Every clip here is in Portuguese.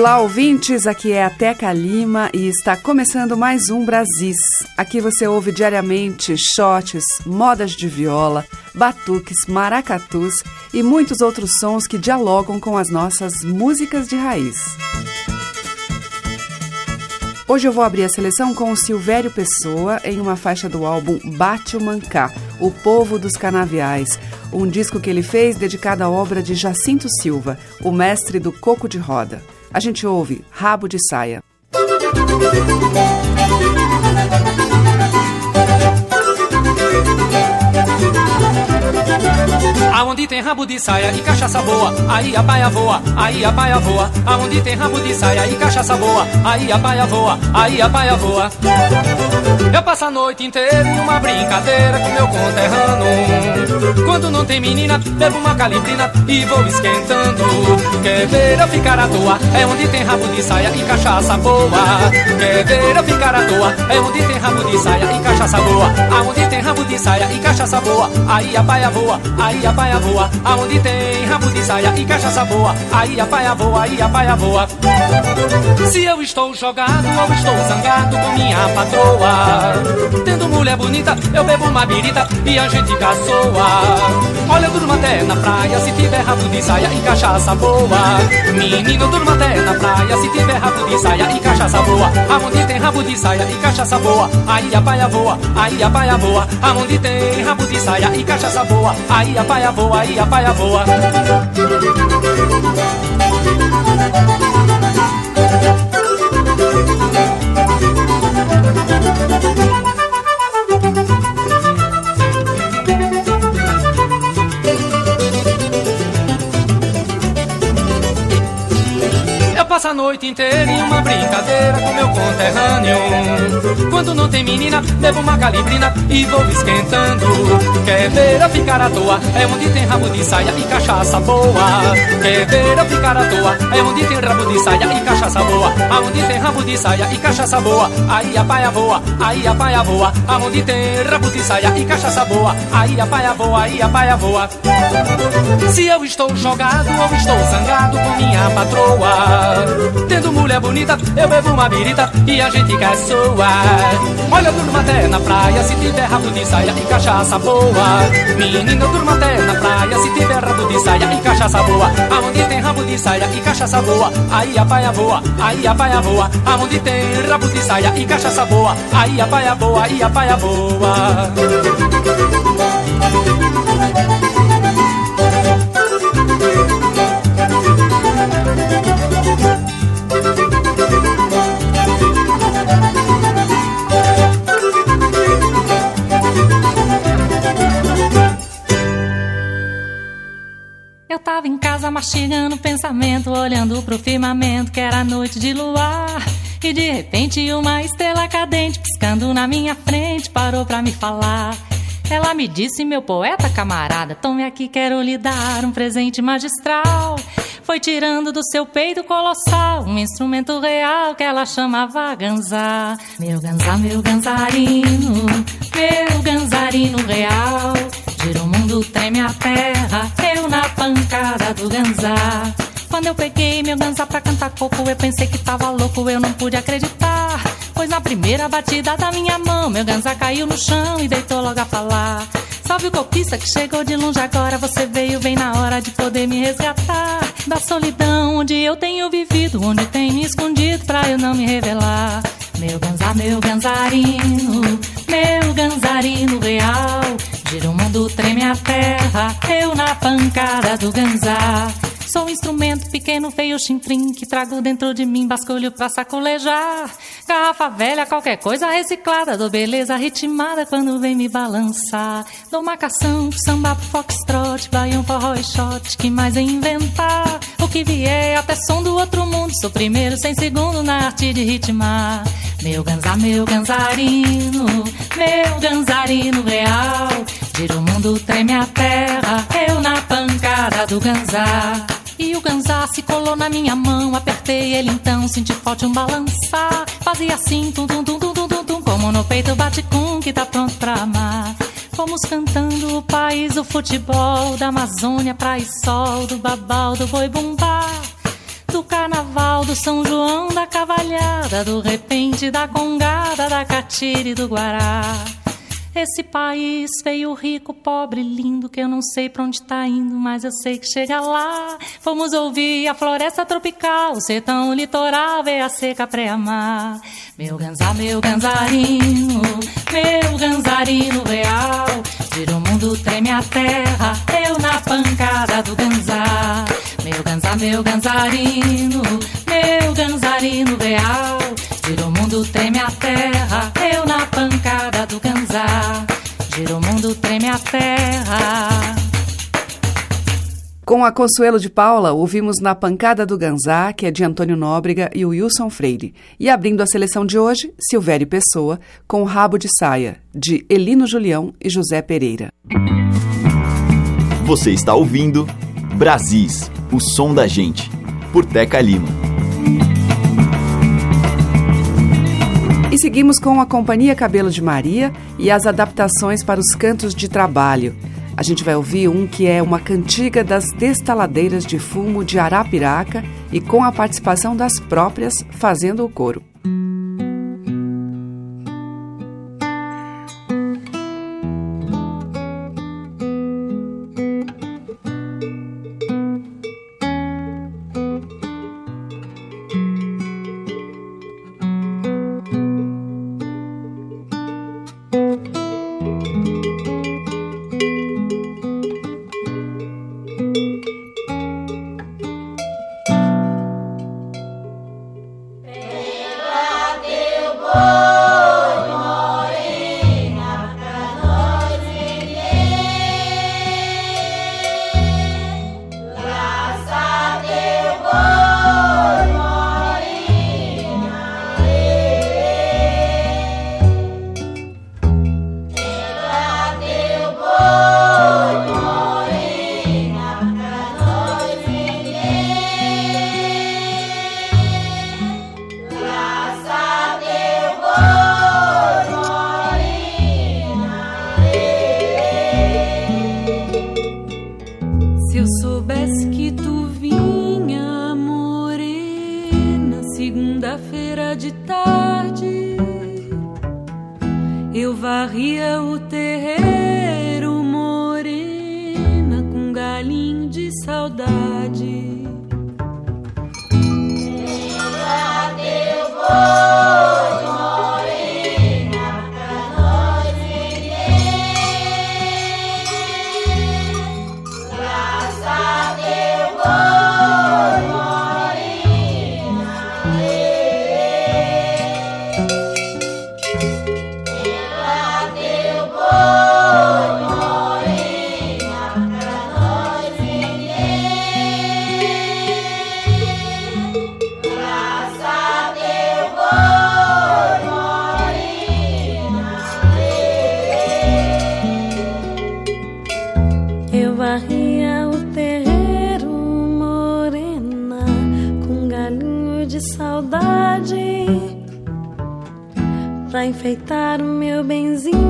Olá, ouvintes. Aqui é a Teca Lima e está começando mais um Brasis. Aqui você ouve diariamente shots, modas de viola, batuques, maracatus e muitos outros sons que dialogam com as nossas músicas de raiz. Hoje eu vou abrir a seleção com o Silvério Pessoa em uma faixa do álbum Bate o Mancá, O Povo dos Canaviais, um disco que ele fez dedicado à obra de Jacinto Silva, o mestre do coco de roda. A gente ouve Rabo de Saia. Aonde tem rabo de saia e cachaça boa, aí a baia voa, aí a baia voa. Aonde tem rabo de saia e cachaça boa, aí a baia voa, aí a baia voa. Eu passo a noite inteira em uma brincadeira com meu conterrâneo. Quando não tem menina, bebo uma calibrina e vou esquentando. Quer ver eu ficar à toa? É onde tem rabo de saia e cachaça boa. Quer ver eu ficar à toa? É onde tem rabo de saia e cachaça boa. Aonde tem rabo de saia e cachaça boa, aí a baia voa, aí a baia voa. Aonde tem rabo de saia e cachaça boa, aí a baia voa, aí a baia voa. Se eu estou jogado ou estou zangado com minha patroa, tendo mulher bonita, eu bebo uma birita e a gente caçoa. Olha, eu durmo até na praia se tiver rabo de saia e cachaça boa. Menino, durmo até na praia se tiver rabo de saia e cachaça boa. Aonde tem rabo de saia e cachaça boa, aí a baia voa, aí a baia voa. Aonde tem rabo de saia e cachaça boa, aí a baia voa, aí a baia voa. Eu passo a noite inteira brincadeira com meu conterrâneo. Quando não tem menina, bebo uma calibrina e vou esquentando. Quer ver eu ficar à toa? É onde tem rabo de saia e cachaça boa. Quer ver eu ficar à toa? É onde tem rabo de saia e cachaça boa. Aonde tem rabo de saia e cachaça boa, aí a baia voa, aí a baia voa. Aonde tem rabo de saia e cachaça boa, aí a baia voa, aí a baia voa. Se eu estou jogado ou estou zangado com minha patroa, tendo mulher bonita, eu bebo uma birita e a gente caçoa. Olha, eu durmo até na praia se tiver rabo de saia e cachaça boa. Menina, eu durmo até na praia se tiver rabo de saia e cachaça boa. Aonde tem rabo de saia e cachaça boa, aí a baia voa, aí a baia voa. Aonde tem rabo de saia e cachaça boa, aí a baia boa, aí a baia boa. Eu mastigando pensamento, olhando pro firmamento que era noite de luar. E de repente uma estrela cadente piscando na minha frente parou pra me falar. Ela me disse, meu poeta camarada, tome aqui, quero lhe dar um presente magistral. Foi tirando do seu peito colossal um instrumento real que ela chamava ganzá. Meu ganzá, meu ganzarino, meu ganzarino real. Gira o mundo, treme a terra, eu na pancada do ganzá. Quando eu peguei meu ganzá pra cantar coco, eu pensei que tava louco, eu não pude acreditar. Pois na primeira batida da minha mão, meu ganzá caiu no chão e deitou logo a falar. Salve o copista que chegou de longe agora, você veio bem na hora de poder me resgatar. Da solidão onde eu tenho vivido, onde tenho me escondido pra eu não me revelar. Meu ganzá, meu ganzarino, meu ganzarino real. Gira o mundo, treme a terra, eu na pancada do ganzá. Sou um instrumento pequeno, feio, chinfrim, que trago dentro de mim basculho pra sacolejar. Garrafa velha, qualquer coisa reciclada, dou beleza ritmada quando vem me balançar. Dou marcação, samba, foxtrot, baião, forró e shot, que mais é inventar? O que vier, até som do outro mundo, sou primeiro, sem segundo na arte de ritmar. Meu ganzar, meu ganzarino, meu ganzarino real. Gira o mundo, treme a terra, eu na pancada do ganzar. E o ganzá se colou na minha mão, apertei ele então, senti forte um balançar. Fazia assim, tum tum tum tum tum tum, tum como no peito bate com que tá pronto pra amar. Fomos cantando o país, o futebol, da Amazônia, praia e sol, do babau, do boi bumbá. Do carnaval, do São João, da cavalhada, do repente, da congada, da catira e do guará. Esse país feio, rico, pobre, lindo, que eu não sei pra onde tá indo, mas eu sei que chega lá. Fomos ouvir a floresta tropical, o sertão, o litoral, ver a seca pré-amar. Meu ganzar, meu ganzarino, meu ganzarino real. Vira o mundo, treme a terra, eu na pancada do ganzar. Meu ganzar, meu ganzarino, meu ganzarino real. Gira o mundo, treme a terra, eu na pancada do ganzá. Gira o mundo, treme a terra. Com a Consuelo de Paula, ouvimos Na Pancada do Ganzá, que é de Antônio Nóbrega e o Wilson Freire. E abrindo a seleção de hoje, Silvério Pessoa, com Rabo de Saia, de Elino Julião e José Pereira. Você está ouvindo Brasis, o som da gente, por Teca Lima. Seguimos com a Companhia Cabelo de Maria e as adaptações para os cantos de trabalho. A gente vai ouvir um que é uma cantiga das destaladeiras de fumo de Arapiraca e com a participação das próprias fazendo o coro. Enfeitar o meu benzinho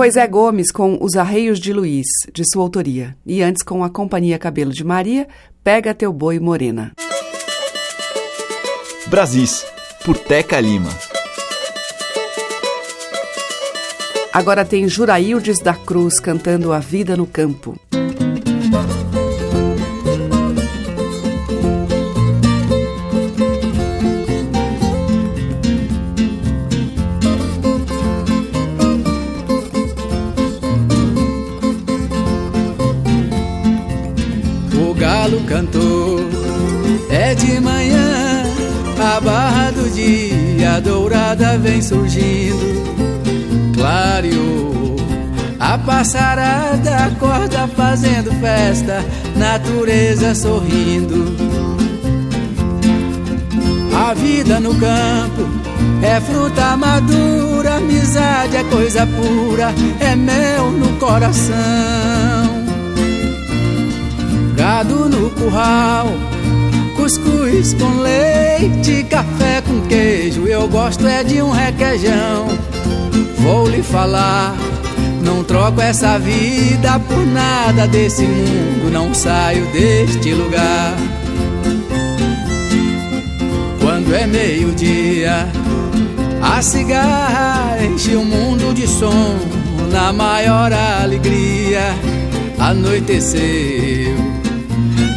foi Zé Gomes com Os Arreios de Luiz, de sua autoria, e antes com a Companhia Cabelo de Maria, Pega Teu Boi Morena. Brasis, por Teca Lima. Agora tem Juraildes da Cruz cantando A Vida no Campo. Passarada acorda fazendo festa, natureza sorrindo. A vida no campo é fruta madura, amizade é coisa pura, é mel no coração. Gado no curral, cuscuz com leite, café com queijo, eu gosto é de um requeijão. Vou lhe falar não troco essa vida por nada desse mundo, não saio deste lugar. Quando é meio-dia, a cigarra enche o mundo de som, na maior alegria, anoiteceu.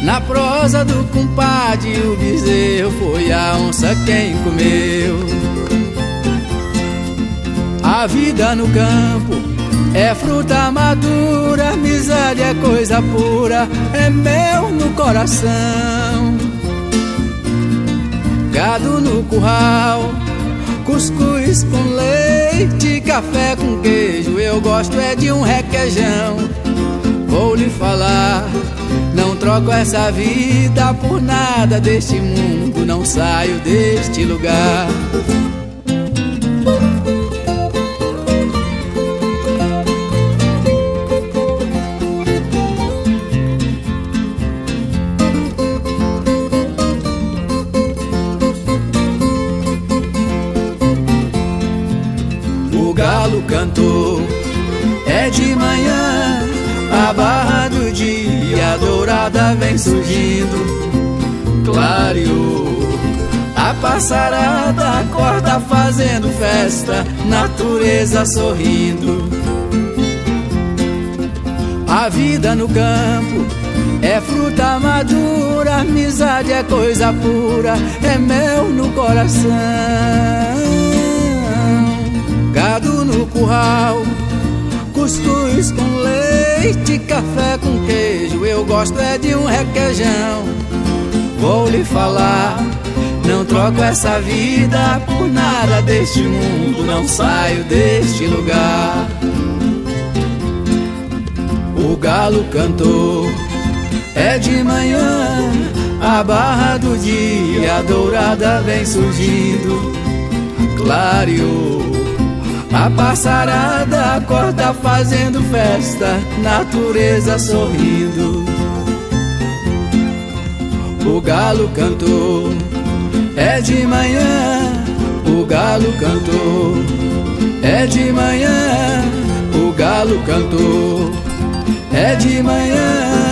Na prosa do compadre, o bezerro foi a onça quem comeu. A vida no campo é fruta madura, amizade é coisa pura, é mel no coração. Gado no curral, cuscuz com leite, café com queijo. Eu gosto é de um requeijão. Vou lhe falar, não troco essa vida por nada deste mundo, não saio deste lugar. Passarada acorda fazendo festa, natureza sorrindo. A vida no campo é fruta madura, amizade é coisa pura, é mel no coração. Gado no curral, cuscuz com leite, café com queijo. Eu gosto é de um requeijão. Vou lhe falar, troco essa vida por nada deste mundo, não saio deste lugar. O galo cantou, é de manhã, a barra do dia dourada vem surgindo, clareou. A passarada acorda fazendo festa, natureza sorrindo. O galo cantou, é de manhã, o galo cantou, é de manhã, o galo cantou, é de manhã.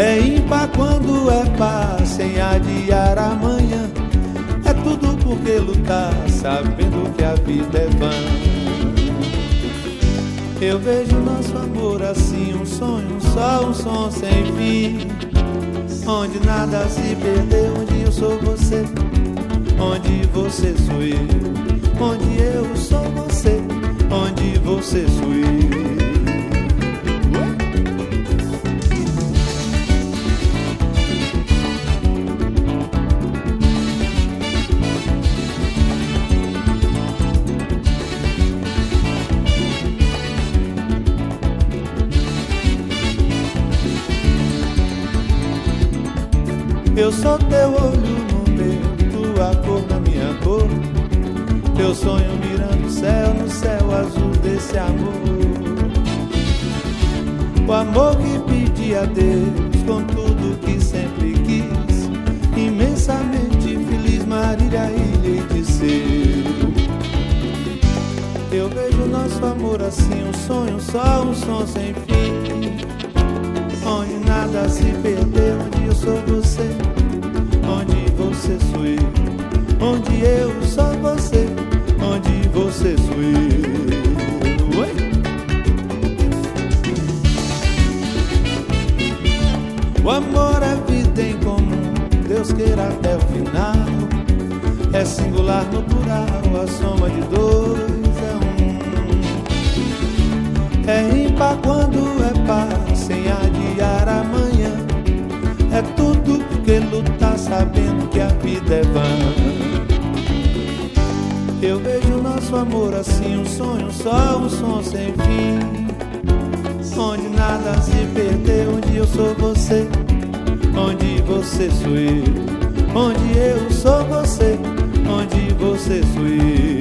É ímpar quando é paz, sem adiar amanhã. É tudo porque lutar, sabendo que a vida é vã. Eu vejo nosso amor assim, um sonho, só um som sem fim. Onde nada se perdeu, onde eu sou você, onde você sou eu, onde eu sou você, onde você sou eu. Sou teu olho no meu, tua cor na minha cor. Teu sonho mirando o céu no céu azul desse amor. O amor que pedi a Deus com tudo que sempre quis. Imensamente feliz Marília Ilha de seu. Eu vejo nosso amor assim, um sonho, só um som sem fim. Onde nada se perdeu, onde eu sou você, onde você sou eu, onde eu sou você, onde você sou eu. Oi? O amor é vida em comum, Deus queira até o final. É singular no plural, a soma de dois é um. É ímpar quando é par, sem adiar amanhã. Assim, um sonho, só um som sem fim. Onde nada se perdeu, onde eu sou você, onde você sou eu, onde eu sou você, onde você sou eu.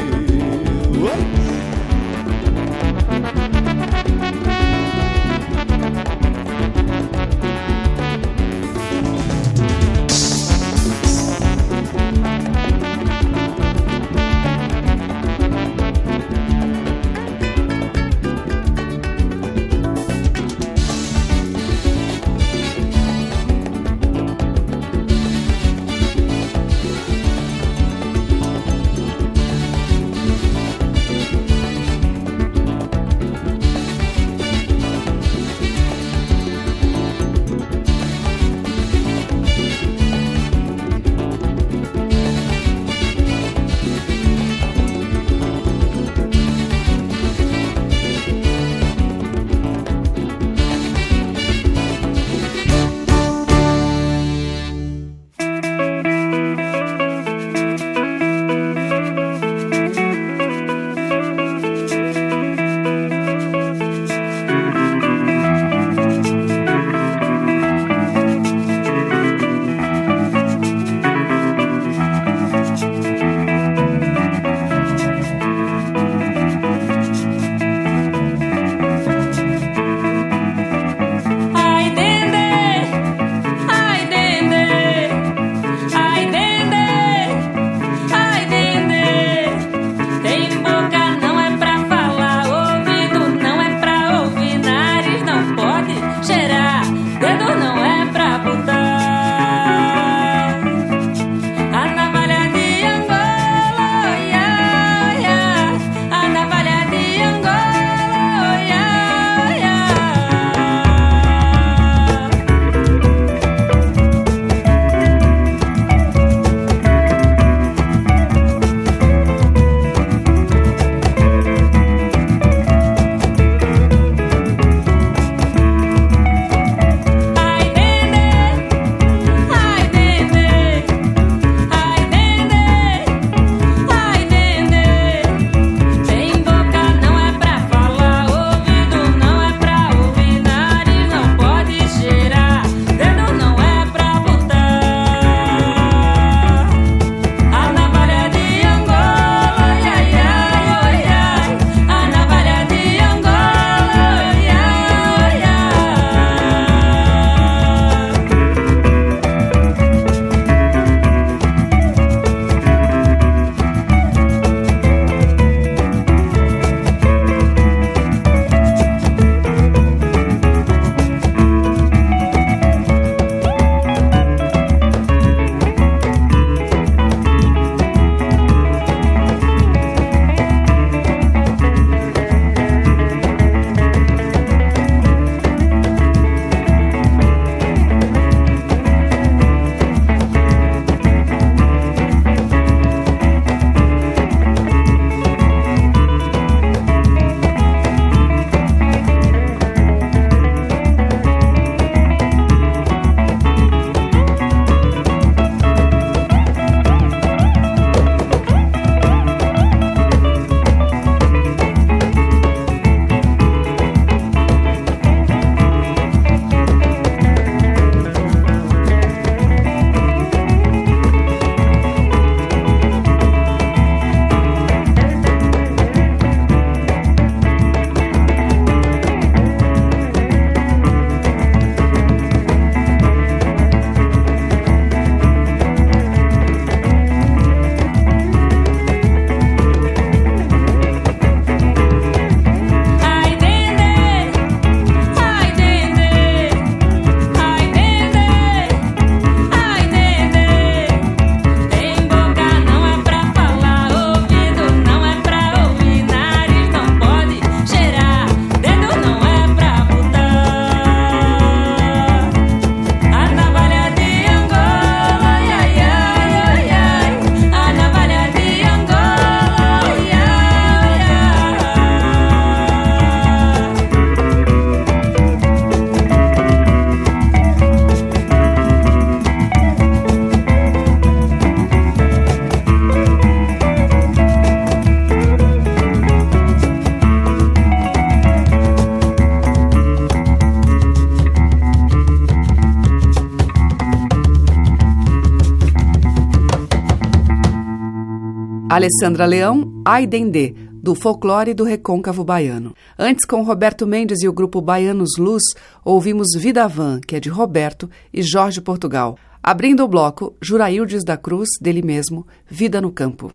Alessandra Leão, Aidendê, do folclore do recôncavo baiano. Antes, com Roberto Mendes e o grupo Baianos Luz, ouvimos Vida Van, que é de Roberto, e Jorge Portugal. Abrindo o bloco, Juraildes da Cruz, dele mesmo, Vida no Campo.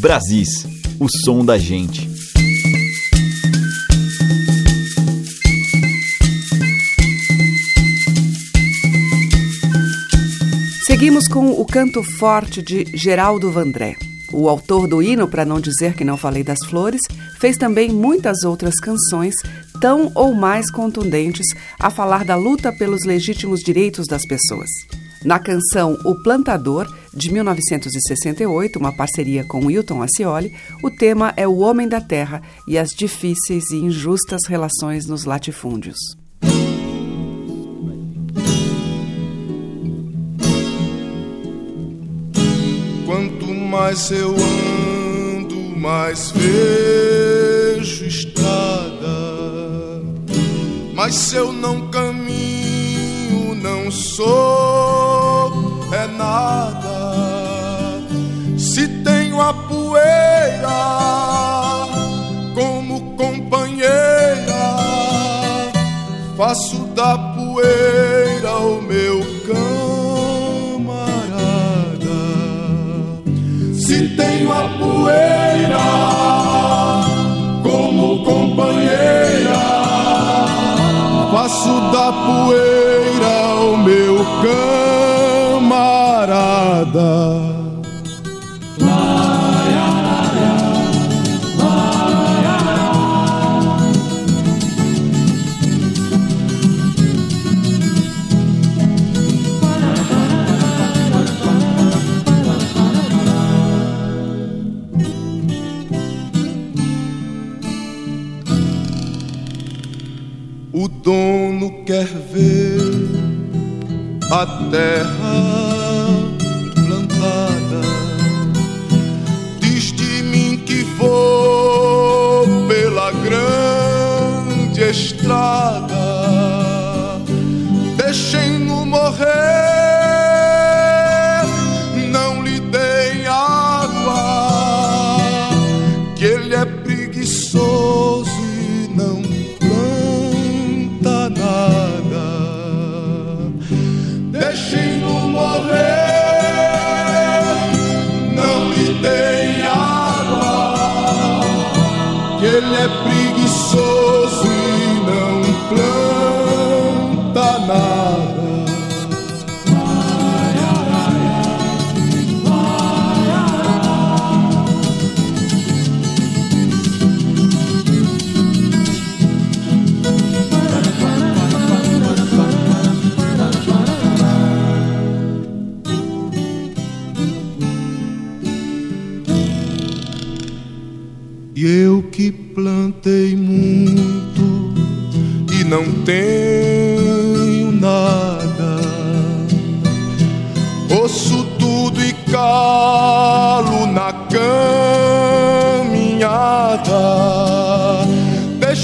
Brasis, o som da gente. Seguimos com o canto forte de Geraldo Vandré. O autor do hino, para não dizer que não falei das flores, fez também muitas outras canções tão ou mais contundentes a falar da luta pelos legítimos direitos das pessoas. Na canção O Plantador, de 1968, uma parceria com Wilton Ascioli, o tema é o homem da terra e as difíceis e injustas relações nos latifúndios. Mais eu ando, mais vejo estrada. Mas se eu não caminho, não sou é nada. Se tenho a poeira como companheira, faço da poeira o meu Se tenho a poeira como companheira, faço da poeira o meu camarada. A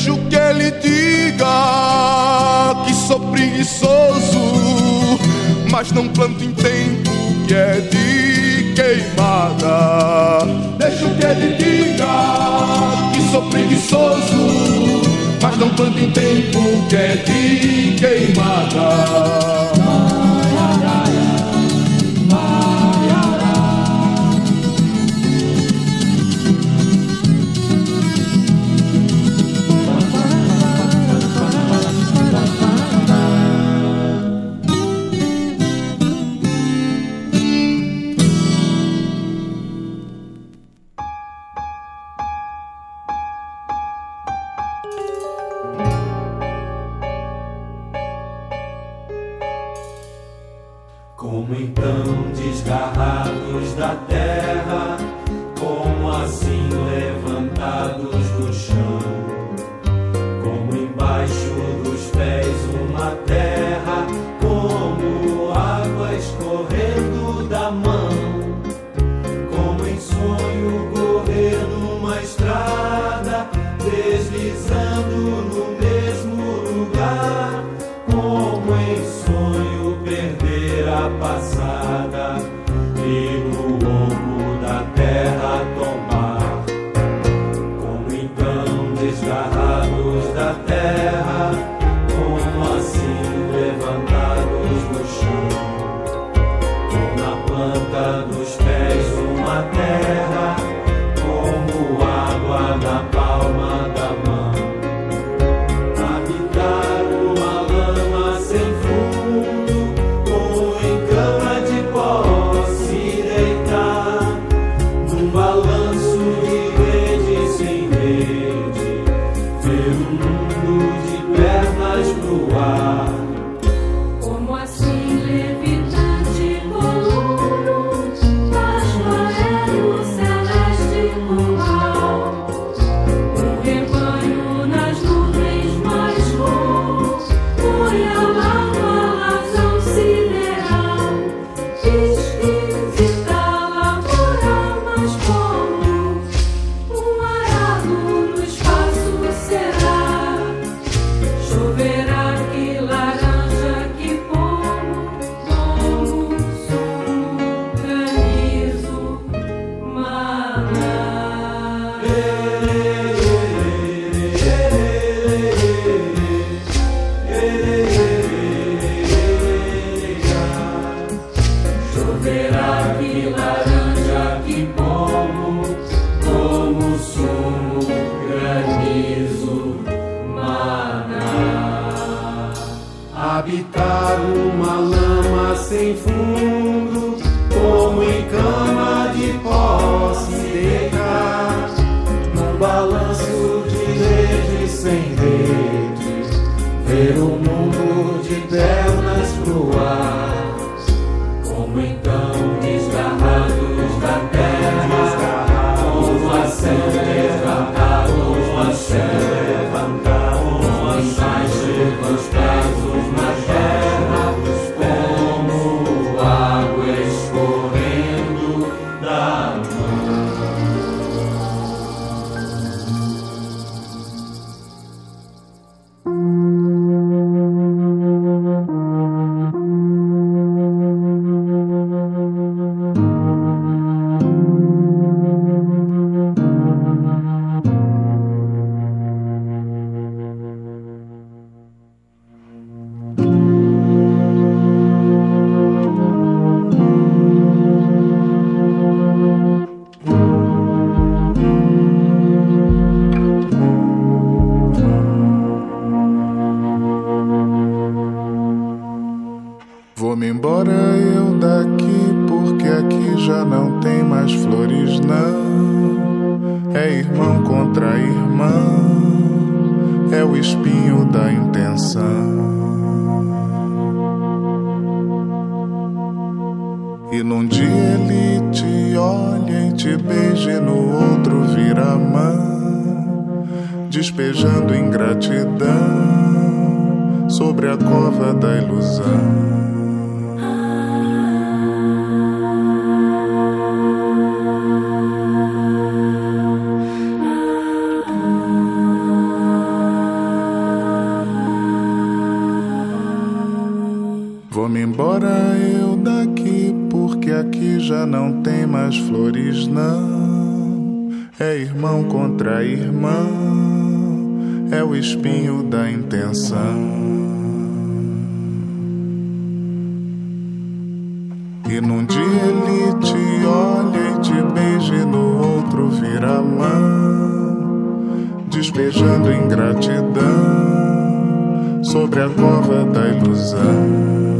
Deixo que ele diga que sou preguiçoso, mas não planto em tempo que é de queimada. Deixo que ele diga que sou preguiçoso, mas não planto em tempo que é de queimada. nossos pais. E num dia ele te olha e te beije, no outro vira a mão, despejando ingratidão sobre a cova da ilusão.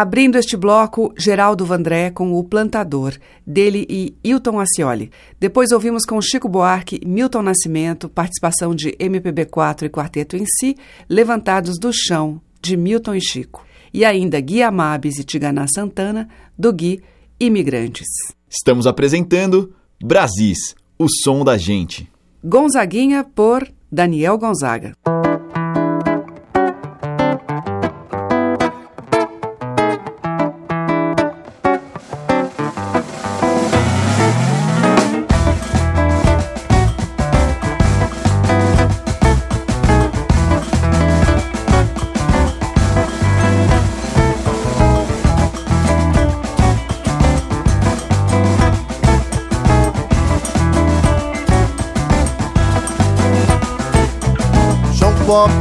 Abrindo este bloco, Geraldo Vandré com O Plantador, dele e Hilton Ascioli. Depois ouvimos com Chico Buarque, Milton Nascimento, participação de MPB4 e Quarteto em Si, Levantados do Chão, de Milton e Chico. E ainda Gui Amabis e Tiganá Santana, do Gui Imigrantes. Estamos apresentando Brasis, o som da gente. Gonzaguinha por Daniel Gonzaga. João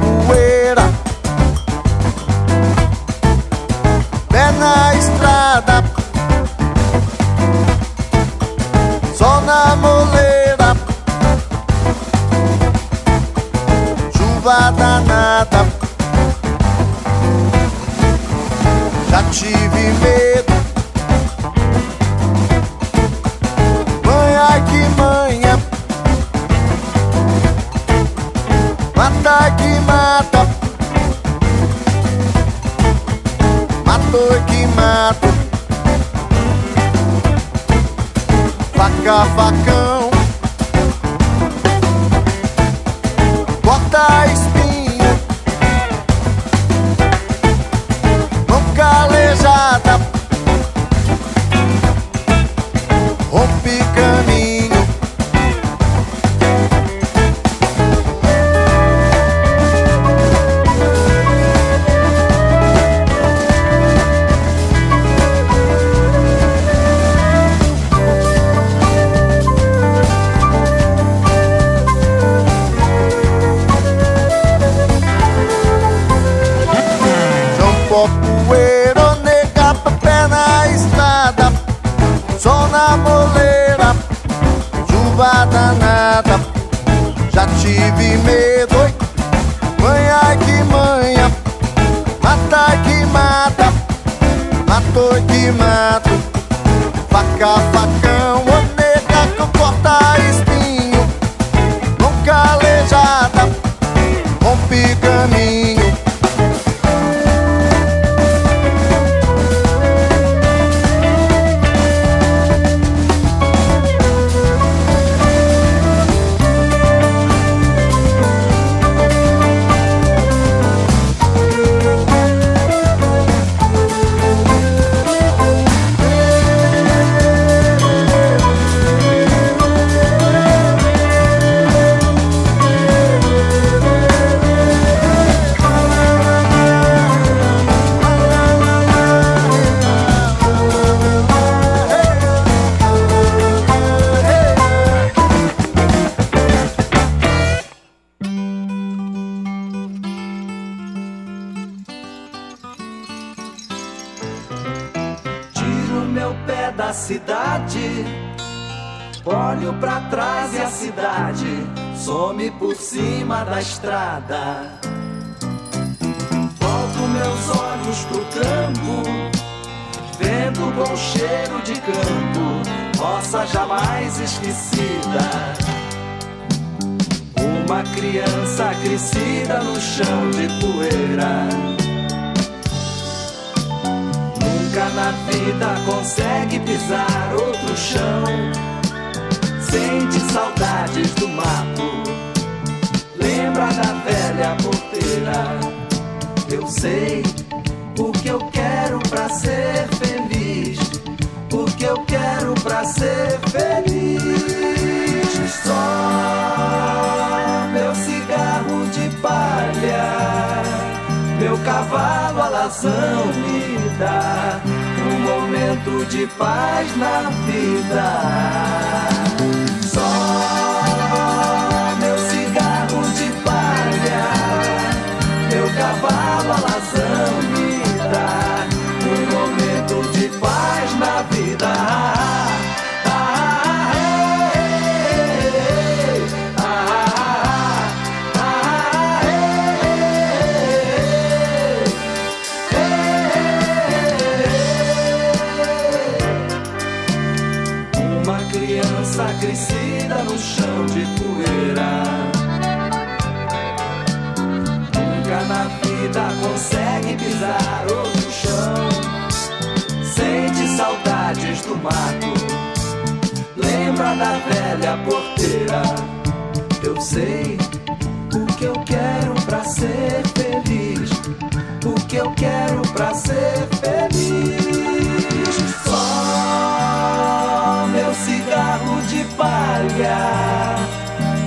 chão. Sente saudades do mato. Lembra da velha porteira. Eu sei o que eu quero pra ser feliz. O que eu quero pra ser feliz. Só meu cigarro de palha. Meu cavalo alazão me dá momento de paz na vida. Só meu cigarro de palha, meu cavalo alazão me dá um momento de paz na vida. Mato. Lembra da velha porteira. Eu sei o que eu quero pra ser feliz. O que eu quero pra ser feliz. Só meu cigarro de palha,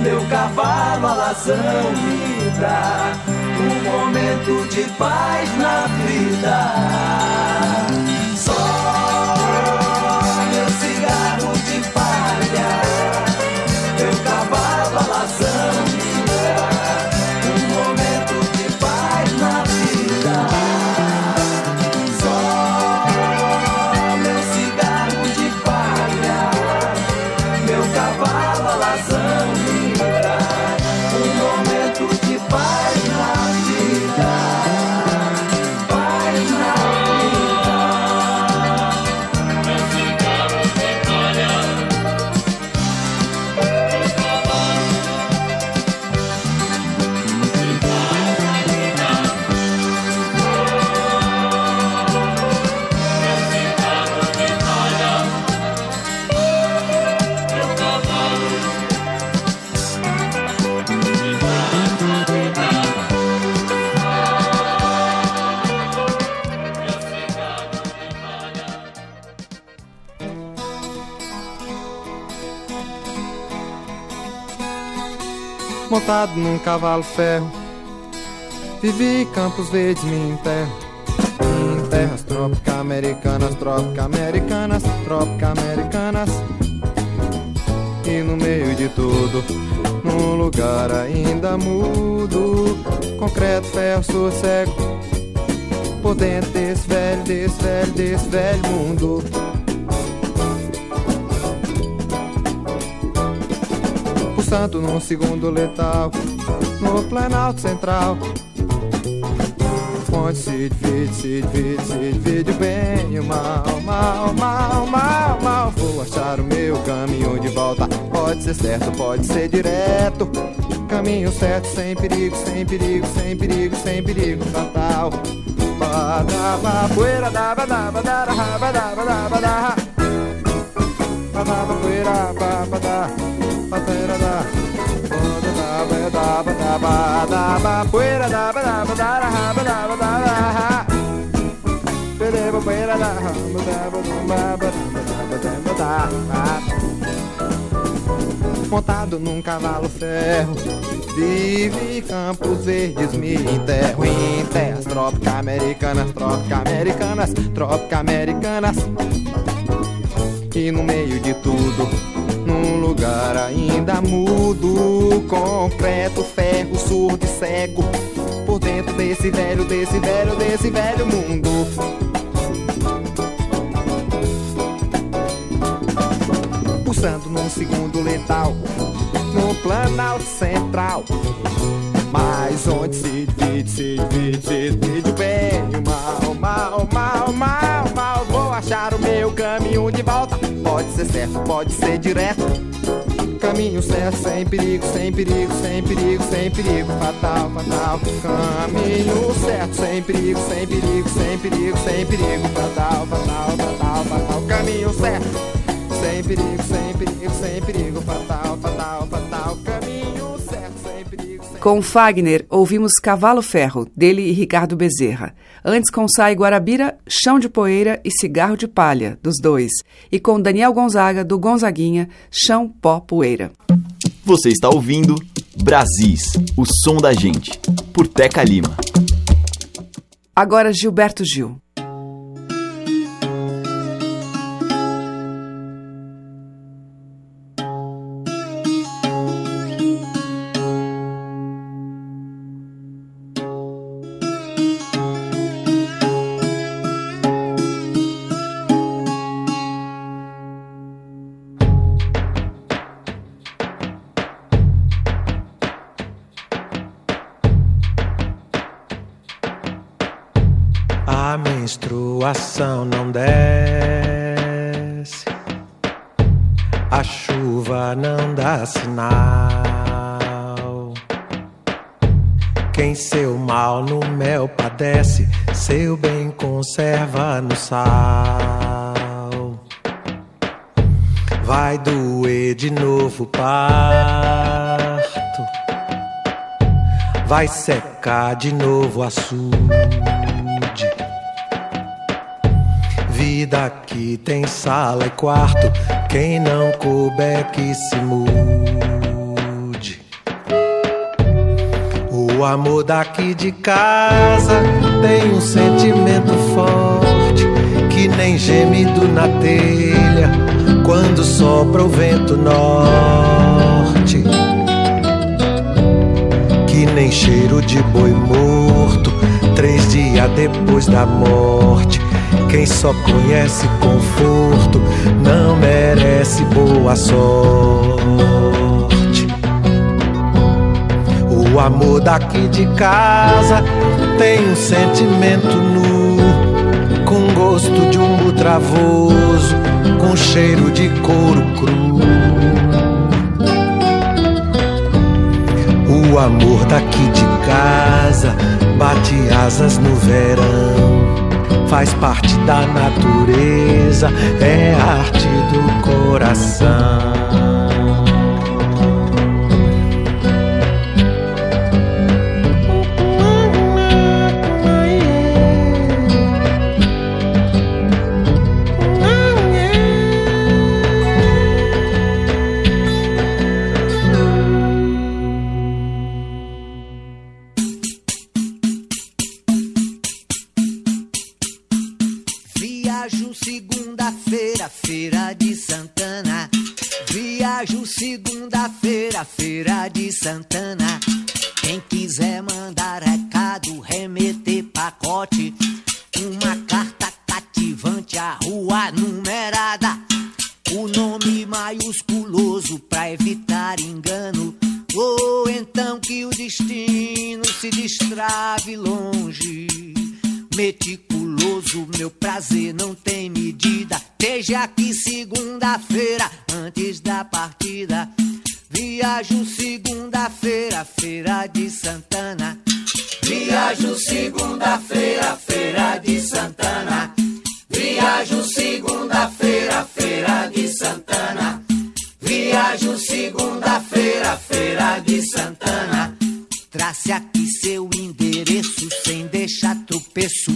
meu cavalo alazão me dá um momento de paz na vida. Montado num cavalo ferro. Vivi campos verdes, me enterro. Em terras trópicas americanas, trópicas americanas, trópicas americanas. E no meio de tudo, num lugar ainda mudo, concreto, ferro, sossego. Por dentro desse velho, desse velho, desse velho mundo. Pulsando num segundo letal, no Planalto Central. Onde se divide, se divide, se divide o bem e o mal, mal, mal, mal, mal. Vou achar o meu caminho de volta. Pode ser certo, pode ser direto. Caminho certo, sem perigo, sem perigo, sem perigo, sem perigo fatal. Badaba, poeira, daba, daba, daba, daba, daba. Badaba. Badaba, daba, daba, daba, poeira, dara, raba, daba, Montado num cavalo ferro Vive campos verdes, me enterro em terras trópicas americanas, trópicas americanas, trópicas americanas. E no meio de tudo, lugar ainda mudo, concreto, ferro, surdo e cego. Por dentro desse velho, desse velho, desse velho mundo. Pulsando num segundo letal, no Planalto Central. Mas onde se divide, se divide, se divide o bem e o mal, mal, mal, mal, caminho de volta. Pode ser certo, pode ser direto. Caminho certo, sem perigo, sem perigo, sem perigo, sem perigo, fatal, fatal. Caminho certo, sem perigo, sem perigo, sem perigo, sem perigo, fatal, fatal, fatal, fatal. Caminho certo, sem perigo, sem perigo, sem perigo, fatal, fatal, fatal. Com Fagner, ouvimos Cavalo Ferro, dele e Ricardo Bezerra. Antes com Sai Guarabira, Chão de Poeira e Cigarro de Palha, dos dois. E com Daniel Gonzaga, do Gonzaguinha, Chão, Pó, Poeira. Você está ouvindo Brasis, o som da gente, por Teca Lima. Agora Gilberto Gil. Sala e quarto. Quem não couber que se mude. O amor daqui de casa tem um sentimento forte que nem gemido na telha quando sopra o vento norte. Que nem cheiro de boi morto, três dias depois da morte. Quem só conhece conforto não merece boa sorte. O amor daqui de casa tem um sentimento nu, com gosto de umbo travoso, com cheiro de couro cru. O amor daqui de casa bate asas no verão faz parte da natureza, é arte do coração. Tropeço.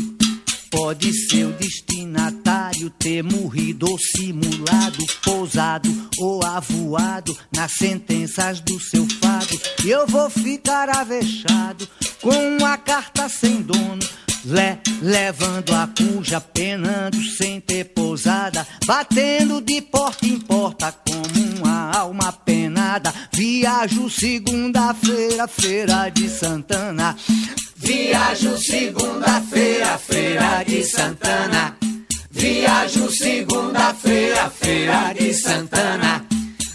Pode ser o destinatário ter morrido ou simulado, pousado ou avoado nas sentenças do seu fado. E eu vou ficar avexado com uma carta sem dono. Le, levando a cuja, penando sem ter pousada, batendo de porta em porta como uma alma penada. Viajo segunda-feira, feira de Santana. Viajo segunda-feira, feira de Santana. Viajo segunda-feira, feira de Santana.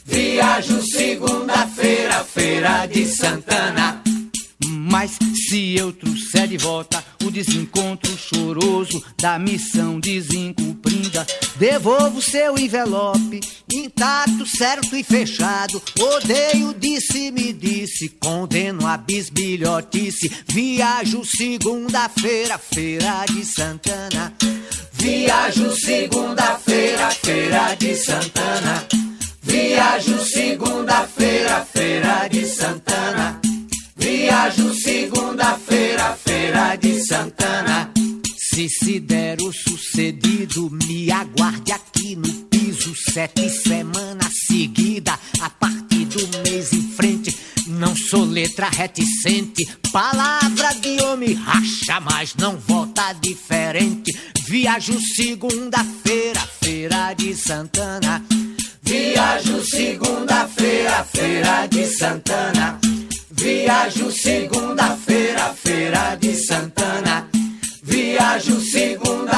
Viajo segunda-feira, feira de Santana. Mas se eu trouxer de volta o desencontro choroso da missão desencumprida, devolvo seu envelope intacto, certo e fechado. Odeio disse-me disse, condeno a bisbilhotice. Viajo segunda-feira, feira de Santana. Viajo segunda-feira, feira de Santana. Viajo segunda-feira, feira de Santana. Viajo segunda-feira, feira de Santana. Se se der o sucedido, me aguarde aqui no piso sete semanas seguida. A partir do mês em frente, não sou letra reticente. Palavra de homem racha, mas não volta diferente. Viajo segunda-feira, feira de Santana. Viajo segunda-feira, feira de Santana. Viajo segunda-feira, feira de Santana. Viajo segunda-feira,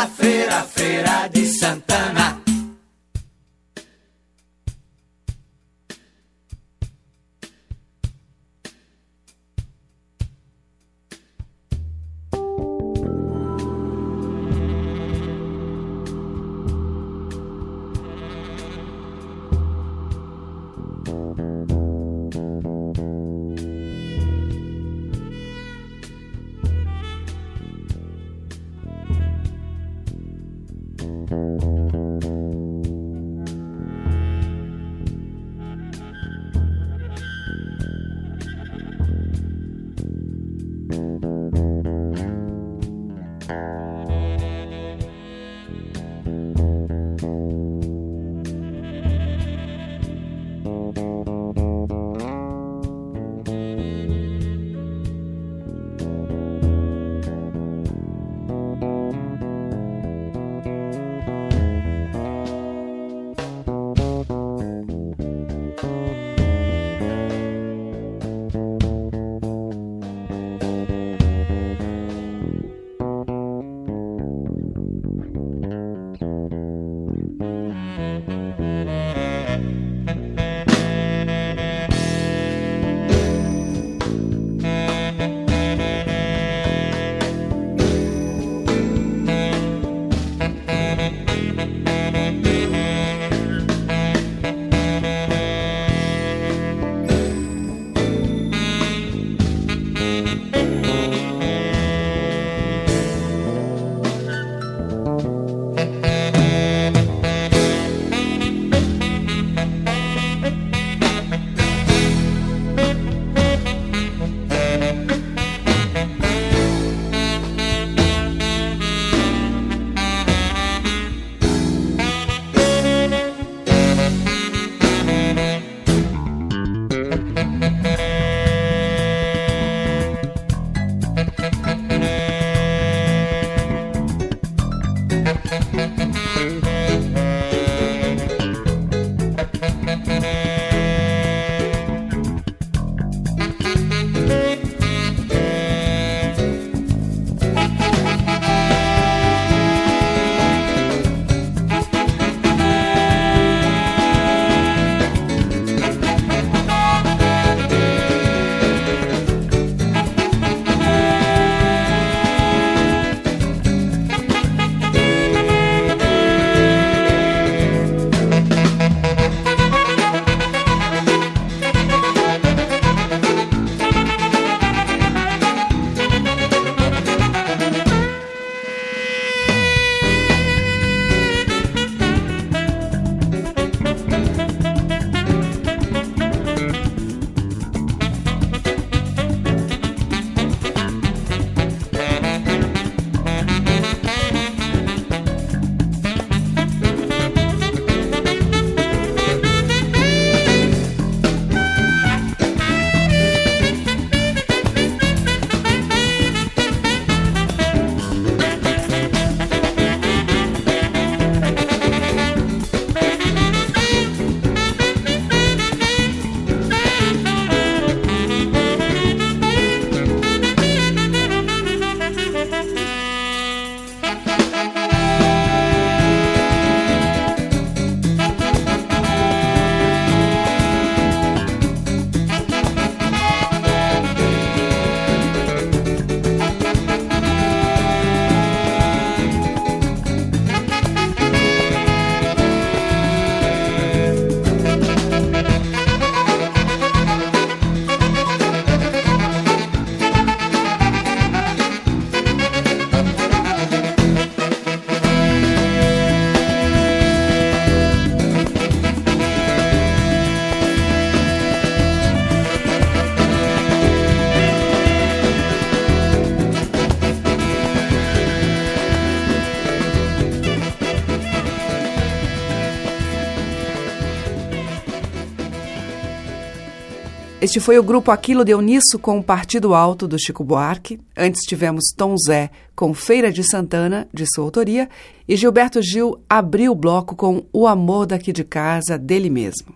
Este foi o grupo Aquilo Deu Nisso com o Partido Alto do Chico Buarque. Antes tivemos Tom Zé com Feira de Santana, de sua autoria, e Gilberto Gil abriu o bloco com O Amor Daqui de Casa, dele mesmo.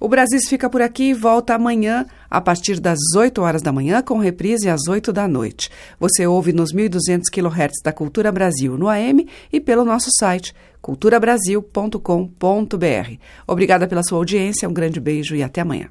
O Brasis fica por aqui e volta amanhã, a partir das 8 horas da manhã, com reprise às 8 da noite. Você ouve nos 1.200 kHz da Cultura Brasil no AM e pelo nosso site culturabrasil.com.br. Obrigada pela sua audiência, um grande beijo e até amanhã.